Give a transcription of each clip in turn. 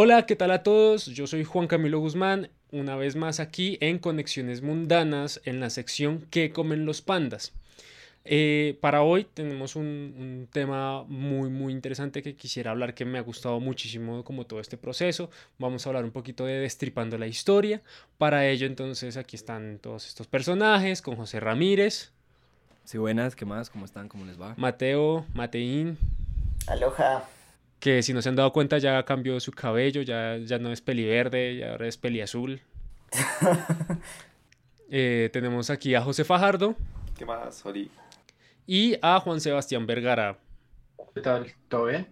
Hola, ¿qué tal a todos? Yo soy Juan Camilo Guzmán, una vez más aquí en Conexiones Mundanas, en la sección ¿Qué comen los pandas? Eh, para hoy tenemos un, un, tema muy muy interesante que quisiera hablar que me ha gustado muchísimo como todo este proceso. Vamos a hablar un poquito de destripando la historia. Para ello entonces aquí están todos estos personajes con José Ramírez. Sí, buenas, ¿qué más? ¿Cómo están? ¿Cómo les va? Mateo, Mateín. Aloha que si no se han dado cuenta ya cambió su cabello, ya, ya no es peliverde, ya ahora es peliazul. eh, tenemos aquí a José Fajardo. ¿Qué más, Oli? Y a Juan Sebastián Vergara. ¿Qué tal? ¿Todo bien?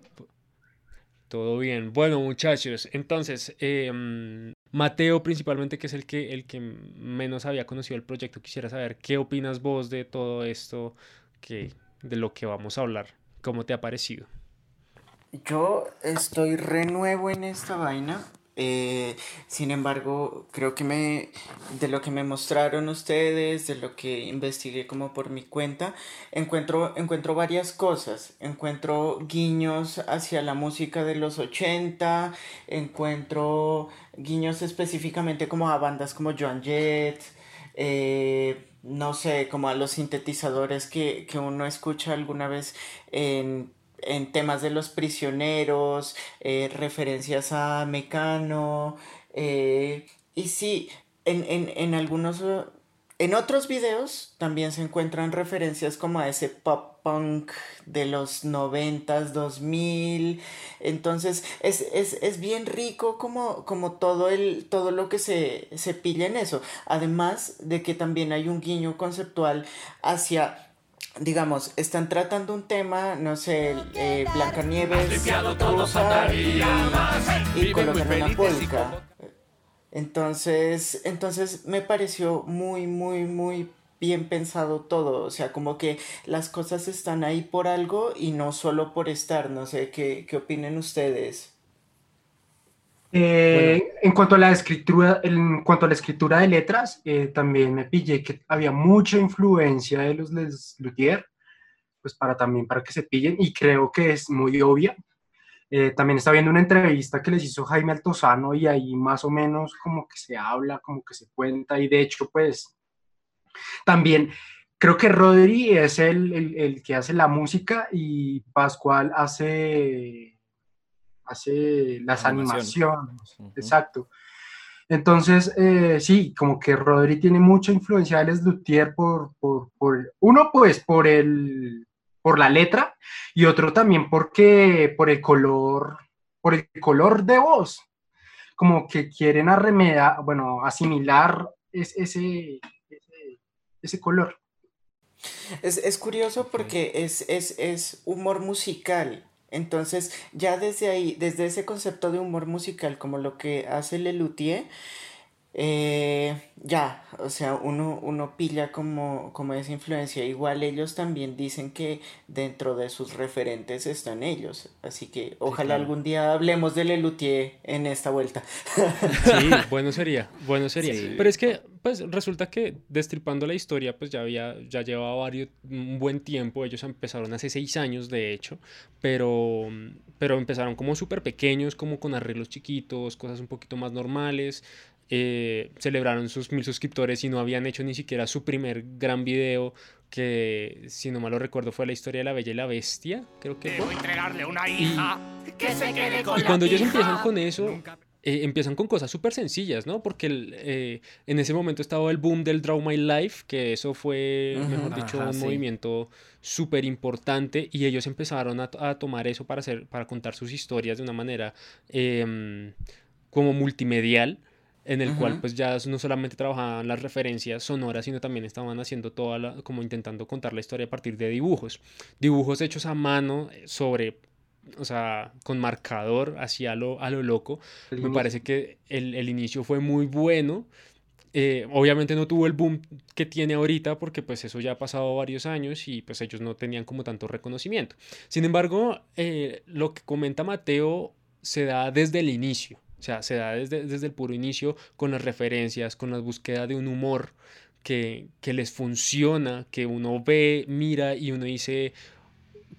Todo bien. Bueno, muchachos, entonces, eh, Mateo principalmente, que es el que, el que menos había conocido el proyecto, quisiera saber qué opinas vos de todo esto, que, de lo que vamos a hablar. ¿Cómo te ha parecido? Yo estoy renuevo en esta vaina. Eh, sin embargo, creo que me de lo que me mostraron ustedes, de lo que investigué como por mi cuenta, encuentro, encuentro varias cosas. Encuentro guiños hacia la música de los 80, encuentro guiños específicamente como a bandas como Joan Jett, eh, no sé, como a los sintetizadores que, que uno escucha alguna vez en en temas de los prisioneros, eh, referencias a Mecano, eh, y sí, en, en, en, algunos, en otros videos también se encuentran referencias como a ese pop punk de los noventas, 2000, entonces es, es, es bien rico como, como todo, el, todo lo que se, se pilla en eso, además de que también hay un guiño conceptual hacia digamos, están tratando un tema, no sé, eh, Blancanieves y, y colocan una polka. Entonces, entonces me pareció muy, muy, muy bien pensado todo, o sea, como que las cosas están ahí por algo y no solo por estar, no sé, ¿qué, qué opinen ustedes? Eh, en cuanto a la escritura, en cuanto a la escritura de letras, eh, también me pillé que había mucha influencia de los Les pues para también para que se pillen y creo que es muy obvia. Eh, también está viendo una entrevista que les hizo Jaime Altozano y ahí más o menos como que se habla, como que se cuenta y de hecho pues también creo que Rodri es el, el que hace la música y Pascual hace hace las animaciones. Exacto. Entonces, eh, sí, como que Rodri tiene mucha influencia de Les Luthier por, por, por, uno, pues, por el, por la letra, y otro también porque, por el color, por el color de voz, como que quieren arremedar, bueno, asimilar ese, ese, ese color. Es, es, curioso porque es, es, es humor musical, entonces, ya desde ahí, desde ese concepto de humor musical, como lo que hace Lelutier, eh, ya, o sea, uno, uno pilla como, como esa influencia. Igual ellos también dicen que dentro de sus referentes están ellos. Así que ojalá algún día hablemos de Lelutier en esta vuelta. Sí, bueno sería, bueno sería. Pero es que, pues resulta que destripando la historia, pues ya había, ya llevaba varios, un buen tiempo. Ellos empezaron hace seis años, de hecho, pero, pero empezaron como súper pequeños, como con arreglos chiquitos, cosas un poquito más normales. Eh, celebraron sus mil suscriptores y no habían hecho ni siquiera su primer gran video que si no mal lo recuerdo fue la historia de la bella y la bestia creo que fue. entregarle una hija y, que se quede con y cuando ellos empiezan con eso eh, empiezan con cosas súper sencillas, ¿no? Porque eh, en ese momento estaba el boom del Draw My Life, que eso fue, mejor dicho, un movimiento súper importante y ellos empezaron a, a, tomar eso para, hacer, para contar sus historias de una manera em, como multimedial en el cual pues ya no solamente trabajaban las referencias sonoras, sino también estaban haciendo toda la, como intentando contar la historia a partir de dibujos, dibujos hechos a mano eh, sobre, o sea, con marcador hacia lo, a lo loco. Me parece que el, el inicio fue muy bueno. Eh, obviamente no tuvo el boom que tiene ahorita porque pues eso ya ha pasado varios años y pues ellos no tenían como tanto reconocimiento. Sin embargo, eh, lo que comenta Mateo se da desde el inicio. O sea, se da desde, desde el puro inicio con las referencias, con la búsqueda de un humor que, que les funciona, que uno ve, mira y uno dice,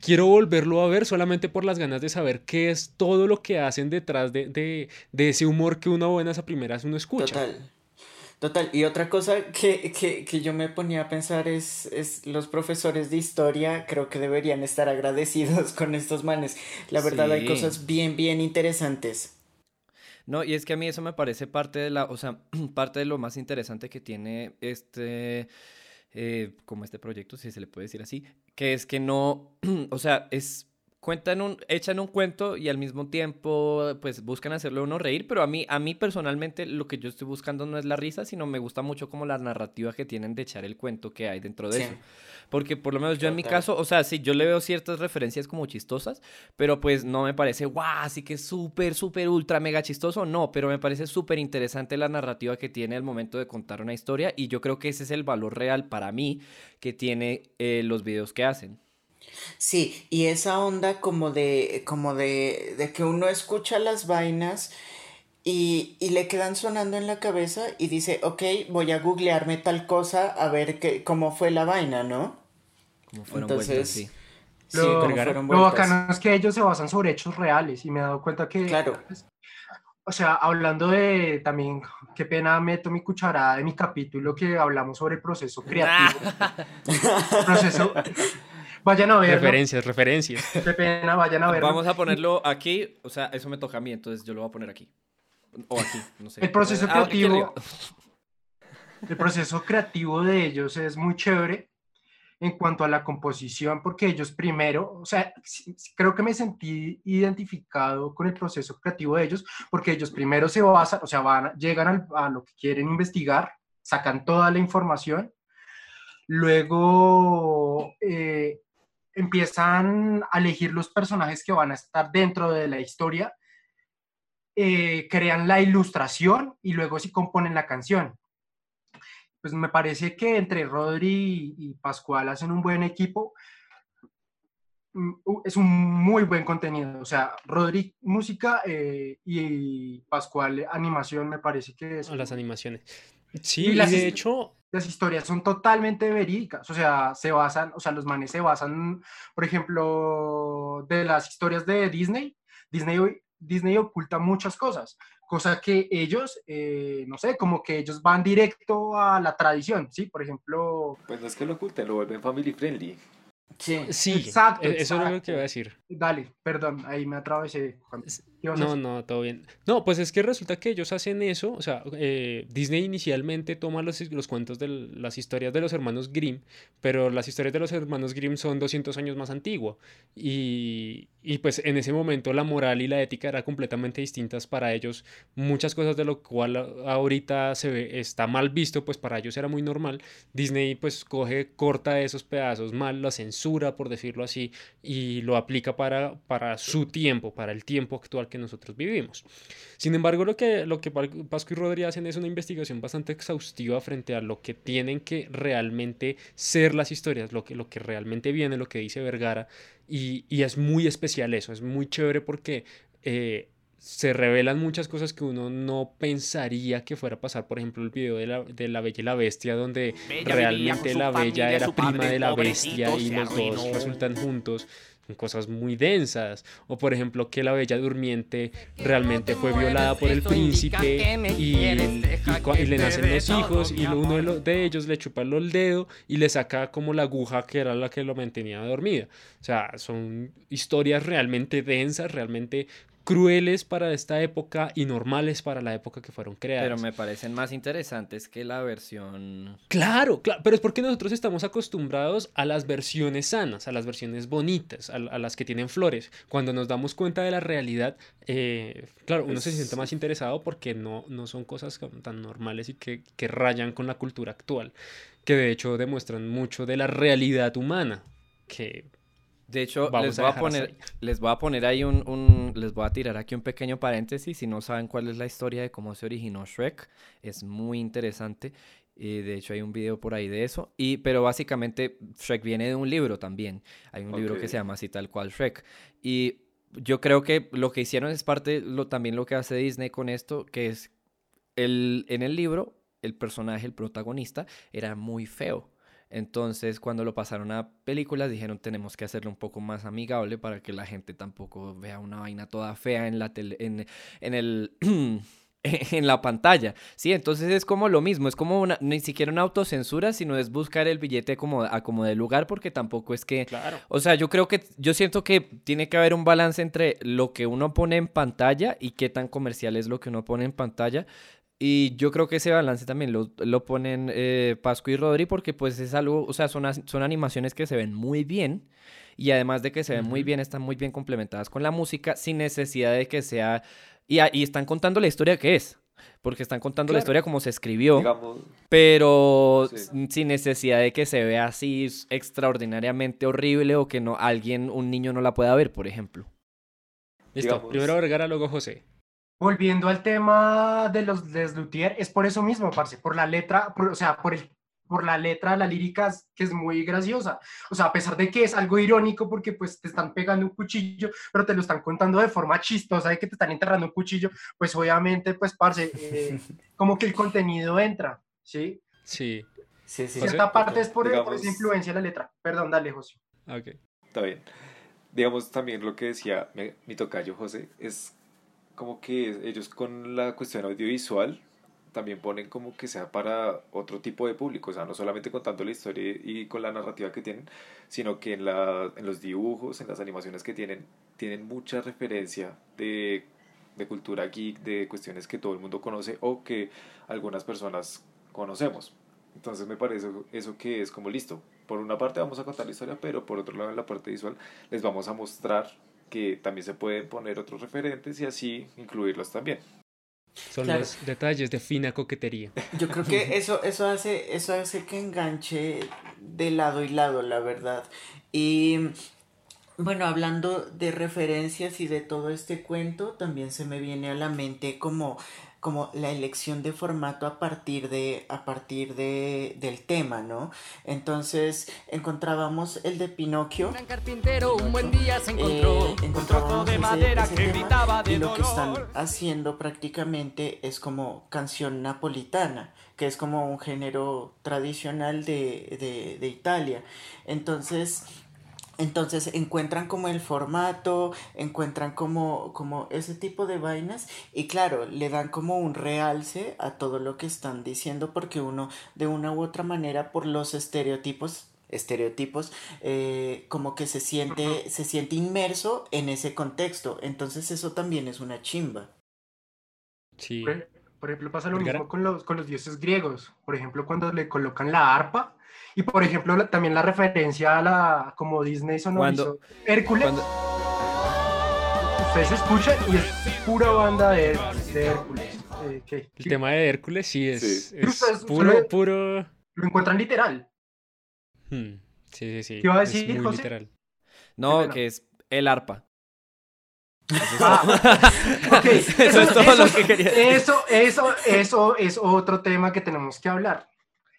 quiero volverlo a ver solamente por las ganas de saber qué es todo lo que hacen detrás de, de, ese humor que uno buenas a primeras uno escucha. Total. Total, y otra cosa que, que, que, yo me ponía a pensar es, es los profesores de historia creo que deberían estar agradecidos con estos manes. La verdad hay cosas bien, bien interesantes. No, y es que a mí eso me parece parte de la, o sea, parte de lo más interesante que tiene este, eh, como este proyecto, si se le puede decir así, que es que no, o sea, es cuentan un, echan un cuento y al mismo tiempo pues buscan hacerlo uno reír, pero a mí, a mí personalmente lo que yo estoy buscando no es la risa, sino me gusta mucho como la narrativa que tienen de echar el cuento que hay dentro de eso. Porque por lo menos yo en mi caso, o sea, sí, yo le veo ciertas referencias como chistosas, pero pues no me parece, guau, así que súper, súper, ultra, mega chistoso, no, pero me parece súper interesante la narrativa que tiene al momento de contar una historia y yo creo que ese es el valor real para mí que tiene eh, los videos que hacen. Sí, y esa onda como de, como de, de que uno escucha las vainas y, y, le quedan sonando en la cabeza y dice, ok, voy a googlearme tal cosa a ver qué, cómo fue la vaina, ¿no? Como fueron Entonces, sí. Lo, lo bacano es que ellos se basan sobre hechos reales y me he dado cuenta que... Claro. Pues, o sea, hablando de también, qué pena meto mi cucharada de mi capítulo que hablamos sobre el proceso creativo. proceso, Vayan a ver. Referencias, referencias. Qué pena, vayan a ver. Vamos a ponerlo aquí, o sea, eso me toca a mí, entonces yo lo voy a poner aquí. O aquí, no sé. El proceso ah, creativo. El proceso creativo de ellos es muy chévere en cuanto a la composición, porque ellos primero, o sea, creo que me sentí identificado con el proceso creativo de ellos, porque ellos primero se basan, o sea, van, llegan a lo que quieren investigar, sacan toda la información, luego empiezan a elegir los personajes que van a estar dentro de la historia, eh, crean la ilustración y luego sí componen la canción. Pues me parece que entre Rodri y Pascual hacen un buen equipo. Mm, es un muy buen contenido. O sea, Rodri música eh, y Pascual animación me parece que es... Las animaciones. Sí, de hecho, las historias son totalmente verídicas, o sea, se basan, o sea, los manes se basan, por ejemplo, de las historias de Disney, Disney, Disney oculta muchas cosas, cosa que ellos, eh, no sé, como que ellos van directo a la tradición, ¿sí? Por ejemplo... Pues no es que lo oculten, lo vuelven family friendly. Sí, sí exacto, e-, Eso es lo que iba a decir. Dale, perdón, ahí me atravesé. No, no, todo bien. No, pues es que resulta que ellos hacen eso, o sea, eh, Disney inicialmente toma los, los cuentos de las historias de los hermanos Grimm, pero las historias de los hermanos Grimm son 200 años más antiguas y, y pues en ese momento la moral y la ética eran completamente distintas para ellos. Muchas cosas de lo cual ahorita se ve, está mal visto, pues para ellos era muy normal. Disney pues coge, corta esos pedazos mal, lo censura, por decirlo así, y lo aplica para, para su tiempo, para el tiempo actual que nosotros vivimos. Sin embargo, lo que, lo que Pascu y Rodríguez hacen es una investigación bastante exhaustiva frente a lo que tienen que realmente ser las historias, lo que, lo que realmente viene, lo que dice Vergara y, es muy especial eso, es muy chévere porque eh, se revelan muchas cosas que uno no pensaría que fuera a pasar. Por ejemplo, el video de la, de la Bella y la Bestia, donde realmente la Bella era prima de la Bestia y los dos resultan juntos cosas muy densas. O por ejemplo que la Bella Durmiente realmente fue violada por el príncipe y, le nacen los hijos y uno de, ellos le chupa el dedo y le saca como la aguja que era la que lo mantenía dormida. O sea, son historias realmente densas, realmente crueles para esta época y normales para la época que fueron creadas. Pero me parecen más interesantes que la versión... Claro, claro, pero es porque nosotros estamos acostumbrados a las versiones sanas, a las versiones bonitas, a, las que tienen flores. Cuando nos damos cuenta de la realidad, eh, claro, uno se siente más interesado porque no, no son cosas tan normales y que, que rayan con la cultura actual, que de hecho demuestran mucho de la realidad humana, que de hecho, les, voy a poner, les voy a poner ahí un, les voy a tirar aquí un pequeño paréntesis. Si no saben cuál es la historia de cómo se originó Shrek, es muy interesante. Y de hecho hay un video por ahí de eso. Y, pero básicamente Shrek viene de un libro también. Hay un libro que se llama así tal cual Shrek. Y yo creo que lo que hicieron es parte lo, también lo que hace Disney con esto, que es el, en el libro el personaje, el protagonista, era muy feo. Entonces, cuando lo pasaron a películas, dijeron tenemos que hacerlo un poco más amigable para que la gente tampoco vea una vaina toda fea en la tele, en, en el en la pantalla. Sí, entonces es como lo mismo, es como una, ni siquiera una autocensura, sino es buscar el billete como, a como de lugar, porque tampoco es que. Claro. O sea, yo creo que, yo siento que tiene que haber un balance entre lo que uno pone en pantalla y qué tan comercial es lo que uno pone en pantalla. Y yo creo que ese balance también lo, lo ponen eh, Pascu y Rodri porque pues es algo, o sea, son, son animaciones que se ven muy bien y además de que se ven muy bien, están muy bien complementadas con la música sin necesidad de que sea... Y, y están contando la historia que es, porque están contando la historia como se escribió, Digamos, pero Sí. sin necesidad de que se vea así extraordinariamente horrible o que no alguien, un niño no la pueda ver, por ejemplo. Listo. Digamos- Primero Vergara, luego José. Volviendo al tema de los Les Luthier, es por eso mismo, parce, por la letra, por- o sea, por el por la letra, la lírica es- que es muy graciosa. O sea, a pesar de que es algo irónico porque pues te están pegando un cuchillo, pero te lo están contando de forma chistosa de que te están enterrando un cuchillo, pues obviamente, pues, parce, eh, como que el contenido entra, ¿sí? Sí. Sí, sí. José, Cierta parte es por, por digamos- esa influencia de la letra. Perdón, dale, José. Ok. Está bien. Digamos también lo que decía mi, mi tocayo José, es como que ellos con la cuestión audiovisual también ponen como que sea para otro tipo de público, o sea, no solamente contando la historia y con la narrativa que tienen, sino que en, la, en los dibujos, en las animaciones que tienen, tienen mucha referencia de, de cultura geek, de cuestiones que todo el mundo conoce o que algunas personas conocemos. Entonces me parece eso que es como listo. Por una parte vamos a contar la historia, pero por otro lado en la parte visual les vamos a mostrar que también se pueden poner otros referentes y así incluirlos también. Son Claro. los detalles de fina coquetería. Yo creo que eso, eso hace, eso hace que enganche de lado y lado, la verdad. Y bueno, hablando de referencias y de todo este cuento, también se me viene a la mente como, como la elección de formato a partir de, a partir de, del tema, ¿no? Entonces encontrábamos el de Pinocchio. Un carpintero un buen día se encontró Eh, un trozo encontrábamos de ese- madera ese que tema, gritaba de y lo que están haciendo prácticamente es como canción napolitana que es como un género tradicional de, de, de Italia entonces entonces encuentran como el formato, encuentran como, como ese tipo de vainas y claro, le dan como un realce a todo lo que están diciendo porque uno de una u otra manera por los estereotipos estereotipos eh, como que se siente se siente inmerso en ese contexto entonces eso también es una chimba Sí. Por, por ejemplo, pasa lo mismo con los, con los dioses griegos. Por ejemplo, cuando le colocan la arpa. Y por ejemplo, la- también la referencia a la, como Disney sonorizó Hércules. Cuando- Ustedes escuchan y es pura banda de, Hércules- de Hércules. Eh, ¿qué? El tema de Hércules sí es, Sí. es Ustedes- puro, puro. Lo encuentran literal. Hmm, Sí, sí, sí. ¿Qué iba a es decir, muy José? literal. No, que es el arpa. Ah, Eso es todo lo que quería decir. Eso, eso, eso es otro tema que tenemos que hablar.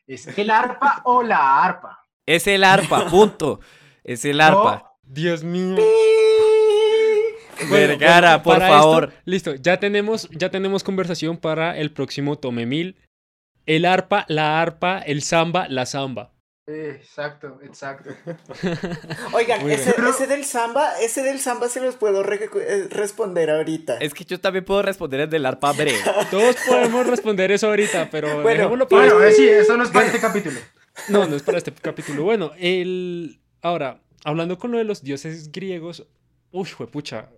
¿Es el arpa o la arpa? Es el arpa, punto. Es el arpa. Dios mío. Vergara, por favor. esto, listo, ya tenemos, ya tenemos conversación para el próximo Tome Mil. El arpa, la arpa, el samba, la samba. Exacto, exacto. oigan ese, del samba ese del samba se los puedo re- eh, responder ahorita Es que yo también puedo responder el arpa breve. Todos podemos responder eso ahorita, pero Bueno, para Bueno, eh, sí, eso no es para este capítulo. No, no es para este capítulo. Bueno, el... ahora, hablando con lo de los dioses griegos, uy, pucha,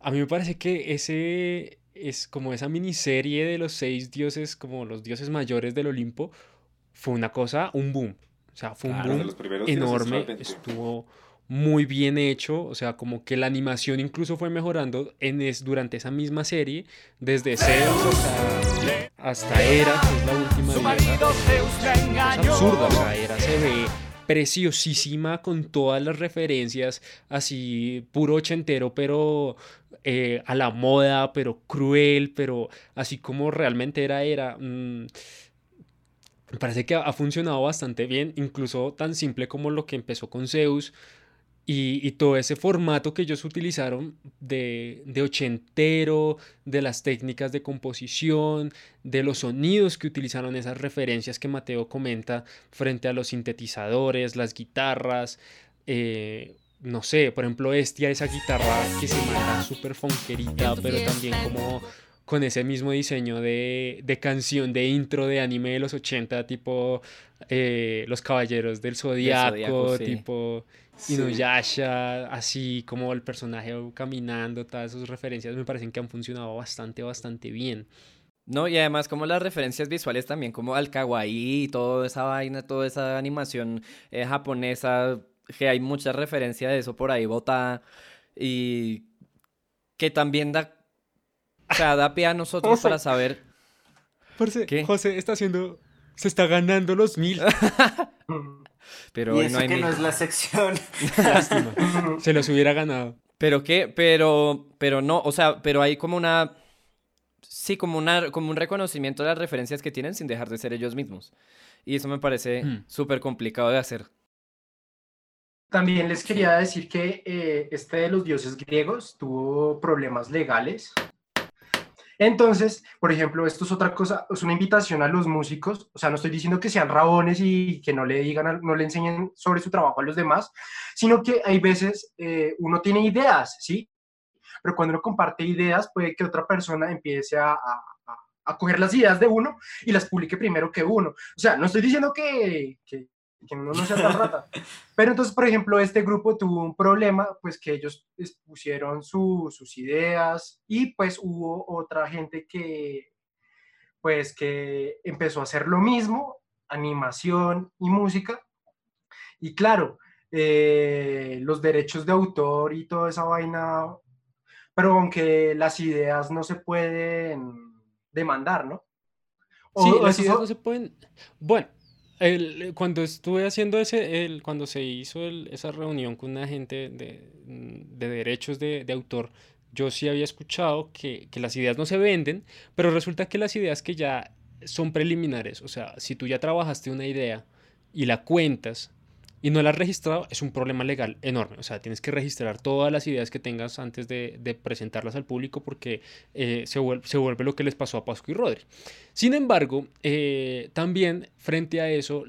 a mí me parece que ese es como esa miniserie de los seis dioses, como los dioses mayores del Olimpo, fue una cosa, un boom. O sea, fue un Claro, de boom los primeros dioses, enorme, estuvo muy bien hecho, o sea, como que la animación incluso fue mejorando en es, durante esa misma serie, desde Zeus hasta, hasta Hera, que es la última es engañó. absurda, o sea, era, se ve preciosísima con todas las referencias, así puro ochentero, pero eh, a la moda, pero cruel, pero así como realmente era, era. mm, me parece que ha, funcionado bastante bien, incluso tan simple como lo que empezó con Zeus, Y, todo ese formato que ellos utilizaron de, de, ochentero, de las técnicas de composición, de los sonidos que utilizaron, esas referencias que Mateo comenta frente a los sintetizadores, las guitarras, eh, no sé, por ejemplo, Estia, esa guitarra que se llama súper fonquerita, pero también como con ese mismo diseño de, de, canción, de intro de anime de los 80, tipo eh, Los Caballeros del Zodiaco, tipo Inuyasha, así como el personaje caminando, todas esas referencias me parecen que han funcionado bastante, bastante bien. No, y además como las referencias visuales también, como al kawaii, toda esa vaina, toda esa animación eh, japonesa, que hay mucha referencia de eso por ahí botada, y que también da o sea, da pie a nosotros para saber. ¿Qué? José está haciendo. Se está ganando los mil. Pero y eso no hay que no es la sección. Se los hubiera ganado. Pero qué, pero, pero no, o sea, pero hay como una. Sí, como, una, como un reconocimiento de las referencias que tienen sin dejar de ser ellos mismos. Y eso me parece hmm. súper complicado de hacer. También les quería decir que eh, este de los dioses griegos tuvo problemas legales entonces, por ejemplo, esto es otra cosa, es una invitación a los músicos, o sea, no estoy diciendo que sean rabones y que no le digan, no le enseñen sobre su trabajo a los demás, sino que hay veces eh, uno tiene ideas, ¿sí? Pero cuando uno comparte ideas, puede que otra persona empiece a, a, coger las ideas de uno y las publique primero que uno. O sea, no estoy diciendo que que no, no sea tan rata. Pero entonces, por ejemplo, este grupo tuvo un problema, pues que ellos pusieron sus ideas y pues hubo otra gente que, pues que empezó a hacer lo mismo, animación y música. Y claro, eh, los derechos de autor y toda esa vaina, pero aunque las ideas no se pueden demandar, ¿no? sí, las ideas no se pueden... Bueno, el, cuando estuve haciendo ese, el, cuando se hizo esa reunión con una gente de, de derechos de, de, autor, yo sí había escuchado que, que, las ideas no se venden, pero resulta que las ideas que ya son preliminares, o sea, si tú ya trabajaste una idea y la cuentas y no la has registrado, es un problema legal enorme. O sea, tienes que registrar todas las ideas que tengas antes de, presentarlas al público porque eh, se, vuelve, se, vuelve, lo que les pasó a Pascu y Rodri. Sin embargo, eh, también frente a eso,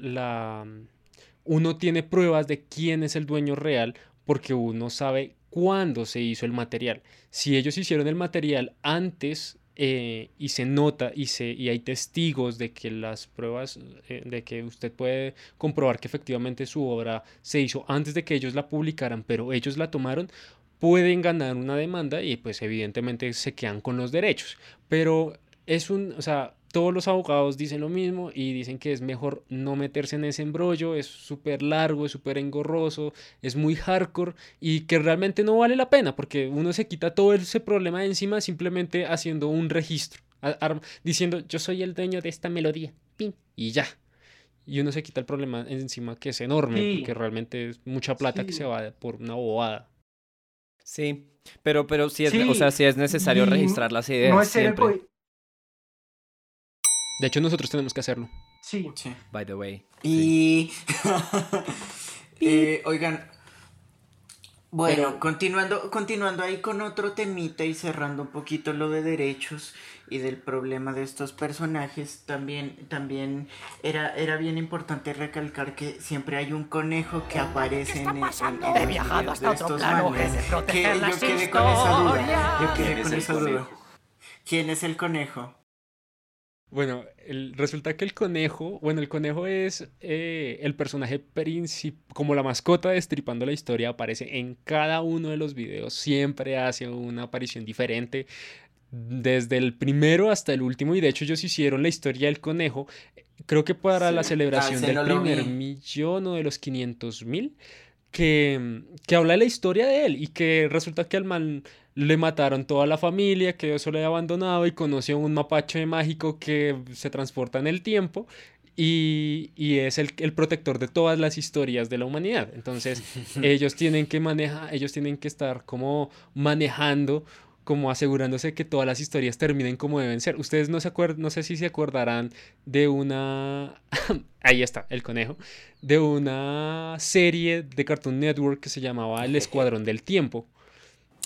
uno tiene pruebas de quién es el dueño real porque uno sabe cuándo se hizo el material. Si ellos hicieron el material antes eh, y se nota y, se, y hay testigos de que las pruebas, eh, de que usted puede comprobar que efectivamente su obra se hizo antes de que ellos la publicaran, pero ellos la tomaron, pueden ganar una demanda y pues evidentemente se quedan con los derechos. Pero es un, o sea, todos los abogados dicen lo mismo y dicen que es mejor no meterse en ese embrollo, es súper largo, es súper engorroso, es muy hardcore y que realmente no vale la pena porque uno se quita todo ese problema de encima simplemente haciendo un registro, diciendo yo soy el dueño de esta melodía, y ya. Y uno se quita el problema encima que es enorme, porque realmente es mucha plata que se va por una bobada. Sí, pero, pero sí es, o sea, sí es necesario registrar las ideas. No es siempre. De hecho, nosotros tenemos que hacerlo. Sí. sí. By the way. Y. Eh, oigan. Bueno, continuando, continuando ahí con otro temita y cerrando un poquito lo de derechos y del problema de estos personajes, también, también era, era bien importante recalcar que siempre hay un conejo que aparece en, el, en, viajado hasta otro plano, que yo quedé con esa duda. Yo quedé con esa duda. ¿Quién es el conejo? Bueno, resulta que el conejo, bueno, el conejo es eh, el personaje principal, como la mascota destripando la historia, aparece en cada uno de los videos, siempre hace una aparición diferente, desde el primero hasta el último, y de hecho ellos hicieron la historia del conejo, creo que para la celebración del primer millón o de los 500 mil, que, que habla de la historia de él y que resulta que al man le mataron toda la familia, quedó solo y abandonado y conoció a un mapache mágico que se transporta en el tiempo y, y es el, el, protector de todas las historias de la humanidad. Entonces ellos tienen que manejar, ellos tienen que estar como manejando como asegurándose que todas las historias terminen como deben ser. Ustedes no se acuerdan, no sé si se acordarán de una, ahí está, el conejo, de una serie de Cartoon Network que se llamaba El Escuadrón del Tiempo.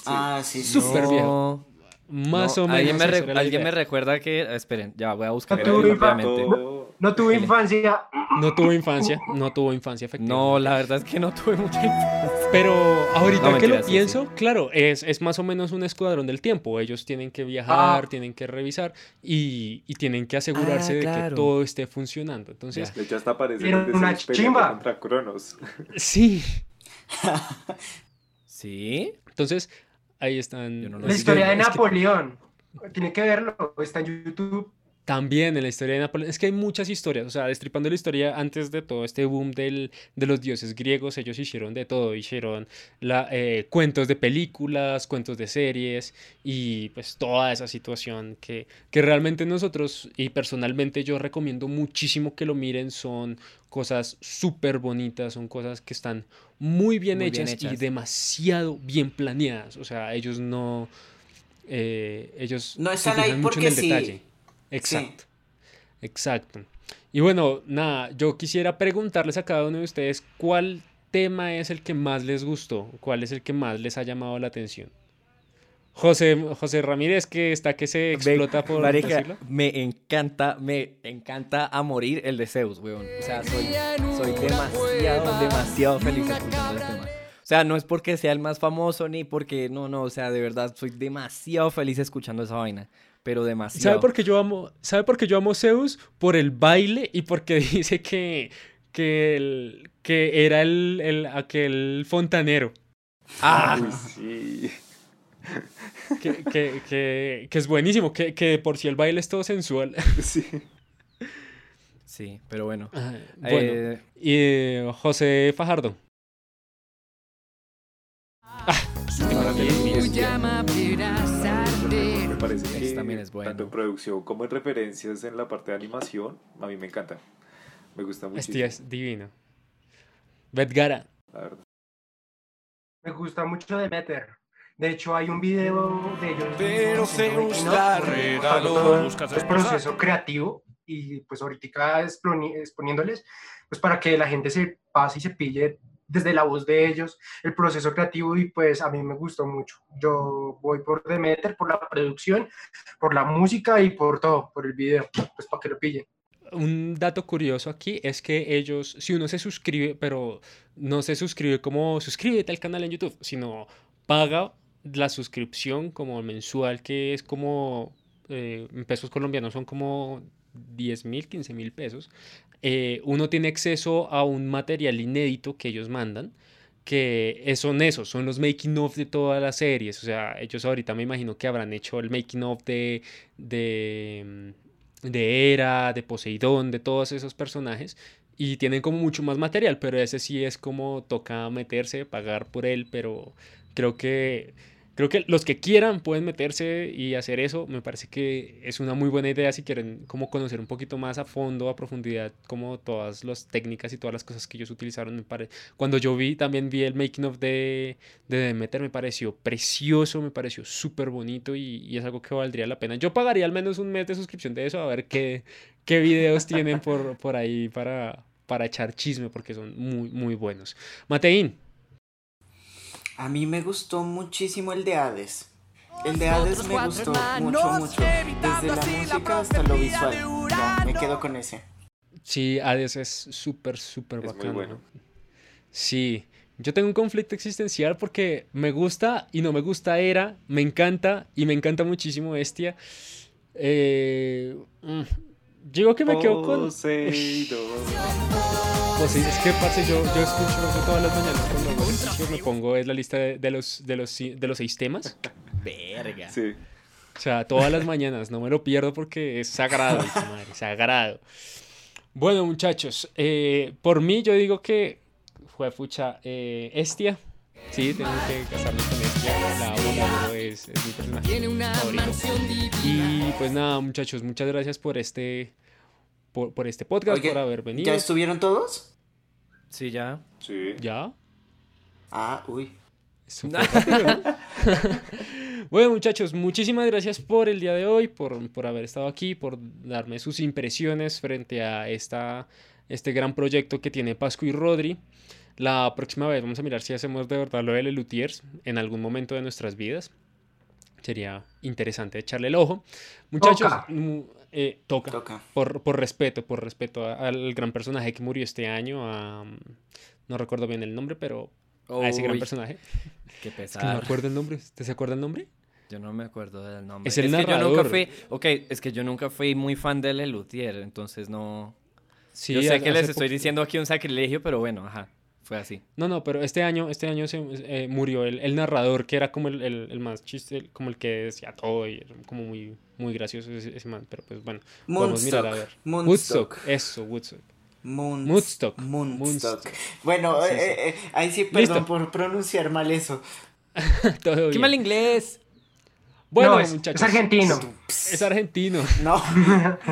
Ah, sí, sí. Súper viejo. Más No, o menos. Alguien, me, re- alguien recuerda que. Esperen, ya voy a buscar rápidamente. No tuve infancia. No tuvo infancia, no tuvo infancia, efectivamente. No, la verdad es que no tuve mucha infancia. Pero ahorita No, que lo sí, pienso, claro, es, es más o menos un escuadrón del tiempo. Ellos tienen que viajar, Ah. tienen que revisar y, y tienen que asegurarse Ah, de que todo esté funcionando. Entonces, aparece Era el de una chimba. contra Cronos. sí. ¿Sí? Entonces, ahí están. No La historia de que Napoleón. Tiene que verlo. Está en YouTube. También en la historia de Napoleón. Es que hay muchas historias. O sea, destripando la historia antes de todo este boom del, de los dioses griegos, ellos hicieron de todo. Hicieron la, eh, cuentos de películas, cuentos de series y pues toda esa situación que, que realmente nosotros y personalmente yo recomiendo muchísimo que lo miren. Son cosas súper bonitas, son cosas que están muy bien, Muy bien hechas, y demasiado bien planeadas. O sea, ellos no... eh, ellos No están ahí mucho en porque el sí. detalle. Exacto. Exacto. Y bueno, nada, yo quisiera preguntarles a cada uno de ustedes cuál tema es el que más les gustó, cuál es el que más les ha llamado la atención. José, José Ramírez, que está que se explota por Marica, decirlo. me encanta, me encanta a morir el de Zeus, weón. O sea, soy, soy demasiado, demasiado feliz escuchando este tema. O sea, no es porque sea el más famoso ni porque, no, no, o sea, de verdad, soy demasiado feliz escuchando esa vaina. Pero demasiado. ¿Sabe por qué yo amo, ¿sabe por qué yo amo Zeus? Por el baile y porque dice que, que, el- que era el, el- aquel fontanero. Ah, sí. Que, que, que, que es buenísimo, que, que por si el baile es todo sensual. Sí. sí, pero bueno. Ah, Bueno, Eh, y eh, José Fajardo. Para mí Me parece que también es bueno. tanto en producción como en referencias en la parte de animación, a mí me encanta. Me gusta muchísimo. Este es divino. Betgara. La verdad. Me gusta mucho Demeter. De hecho, hay un video de ellos. Pero regaló. todo Buscas el proceso creativo y pues ahorita exponi- exponiéndoles, pues para que la gente se pase y se pille desde la voz de ellos el proceso creativo y pues a mí me gustó mucho. Yo voy por Demeter, por la producción, por la música y por todo, por el video, pues para que lo pillen. Un dato curioso aquí es que ellos, si uno se suscribe, pero no se suscribe como suscríbete al canal en YouTube, sino paga la suscripción como mensual, que es como eh, en pesos colombianos son como 10 mil, 15 mil pesos. Eh, uno tiene acceso a un material inédito que ellos mandan, que son esos, son los making of de todas las series. O sea, ellos ahorita me imagino que habrán hecho el making of de, de, mm, de Hera, de Poseidón, de todos esos personajes. Y tienen como mucho más material, pero ese sí es como toca meterse, pagar por él, pero creo que creo que los que quieran pueden meterse y hacer eso. Me parece que es una muy buena idea si quieren como conocer un poquito más a fondo, a profundidad, como todas las técnicas y todas las cosas que ellos utilizaron. Me pare... Cuando yo vi, también vi el making of de, de Demeter, me pareció precioso, me pareció súper bonito y, y es algo que valdría la pena. Yo pagaría al menos un mes de suscripción de eso a ver qué, qué videos tienen por, por ahí para, para echar chisme porque son muy, muy buenos. Mateín. A mí me gustó muchísimo el de Hades. El de Hades me gustó mucho, mucho. Desde la música hasta lo visual. Ya, me quedo con ese. Sí, Hades es súper, súper Es muy bacano. bueno. Sí, yo tengo un conflicto existencial porque me gusta y no me gusta Era, me encanta y me encanta muchísimo Bestia. Eh, mm, digo que me quedo con... Pues sí, es que, parce, yo, yo escucho eso todas las mañanas cuando hago ejercicio, me pongo es la lista de, de los, de, los, de los seis temas. verga. Sí. O sea, todas las mañanas, no me lo pierdo porque es sagrado, madre, sagrado. Bueno, muchachos, eh, por mí yo digo que fue fucha eh, Estia. Sí, tengo que casarme con Estia. La amo, la amo, es, es mi personaje Tiene una mansión divina. Y pues nada, muchachos, muchas gracias por este, por, por este podcast, Oye, por haber venido. ¿Ya estuvieron todos? Sí, ya. Sí. ¿Ya? Ah, uy. Bueno, muchachos, muchísimas gracias por el día de hoy, por, por haber estado aquí, por darme sus impresiones frente a esta, este gran proyecto que tiene Pascu y Rodri. La próxima vez vamos a mirar si hacemos de verdad lo de Lelutiers en algún momento de nuestras vidas. Sería interesante echarle el ojo. Muchachos, Toca. eh, toca. Toca. Por, por respeto, por respeto al gran personaje que murió este año. a, no recuerdo bien el nombre, pero a ese gran personaje. Qué Es que no me acuerdo el nombre. ¿Usted se acuerda el nombre? Yo no me acuerdo del nombre. Es el que yo nunca narrador. fui, ok, es que yo nunca fui muy fan de Lelutier, entonces no... Sí, yo sé hace- que les estoy diciendo aquí un sacrilegio, pero bueno, ajá, fue así. No, no, pero este año, este año se eh, murió el, el narrador que era como el, el- el más chiste, el- como el que decía todo y era como muy, muy gracioso ese, ese man. Pero pues bueno, podemos mirar a ver. Moonstock. Woodstock, eso, Woodstock. Moon- Moonstock. Moonstock. Moonstock. Bueno, Sí, eh, sí. eh, eh, ahí sí, perdón Listo. por pronunciar mal eso. Todo ¡Qué mal inglés! Bueno, no, es, muchachos. es argentino. Es argentino. No.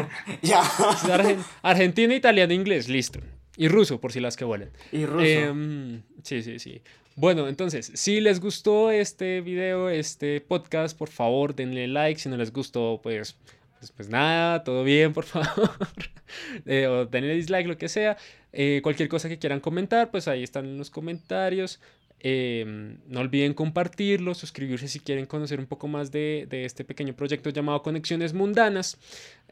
ya. Es argen- argentino, italiano, inglés, listo. Y ruso, por si las que vuelan. Y ruso. Em, sí, sí, sí. Bueno, entonces, si les gustó este video, este podcast, por favor, denle like. Si no les gustó, pues, pues, pues nada, todo bien, por favor. Eh, o denle dislike, lo que sea. Eh, cualquier cosa que quieran comentar, pues ahí están en los comentarios. Em, no olviden compartirlo, suscribirse si quieren conocer un poco más de, de este pequeño proyecto llamado Conexiones Mundanas.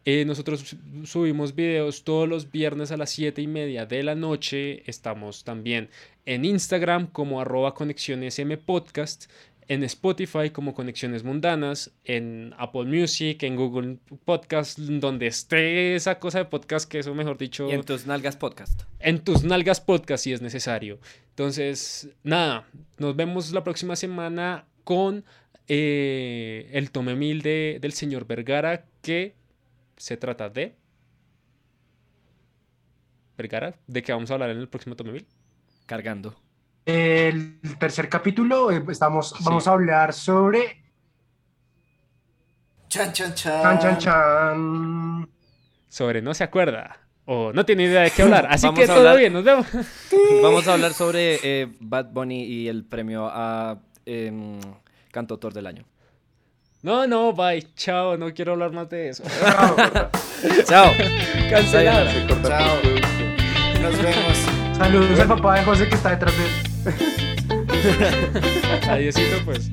Eh, nosotros su- subimos videos todos los viernes a las 7 y media de la noche. Estamos también en Instagram como arroba conexiones podcast, en Spotify como Conexiones Mundanas, en Apple Music, en Google Podcast, donde esté esa cosa de podcast, que eso mejor dicho, Y en tus nalgas podcast. en tus nalgas podcast si es necesario. Entonces, nada, nos vemos la próxima semana con eh, el tome mil de, del señor Vergara, que se trata de... Vergara, ¿de qué vamos a hablar en el próximo tome mil? Cargando. El tercer capítulo, eh, estamos, vamos a hablar sobre Chan, chan, chan. chan, chan, chan. Sobre no se acuerda o no tiene idea de qué hablar. Así Vamos que todo hablar- bien, nos vemos. Vamos a hablar sobre eh, Bad Bunny y el premio a em, Cantautor del Año. No, no, bye, chao, no quiero hablar más de eso. ¡Chao! Corta Chao. Nos vemos. Saludos al papá de José que está detrás de él. Adiósito, pues.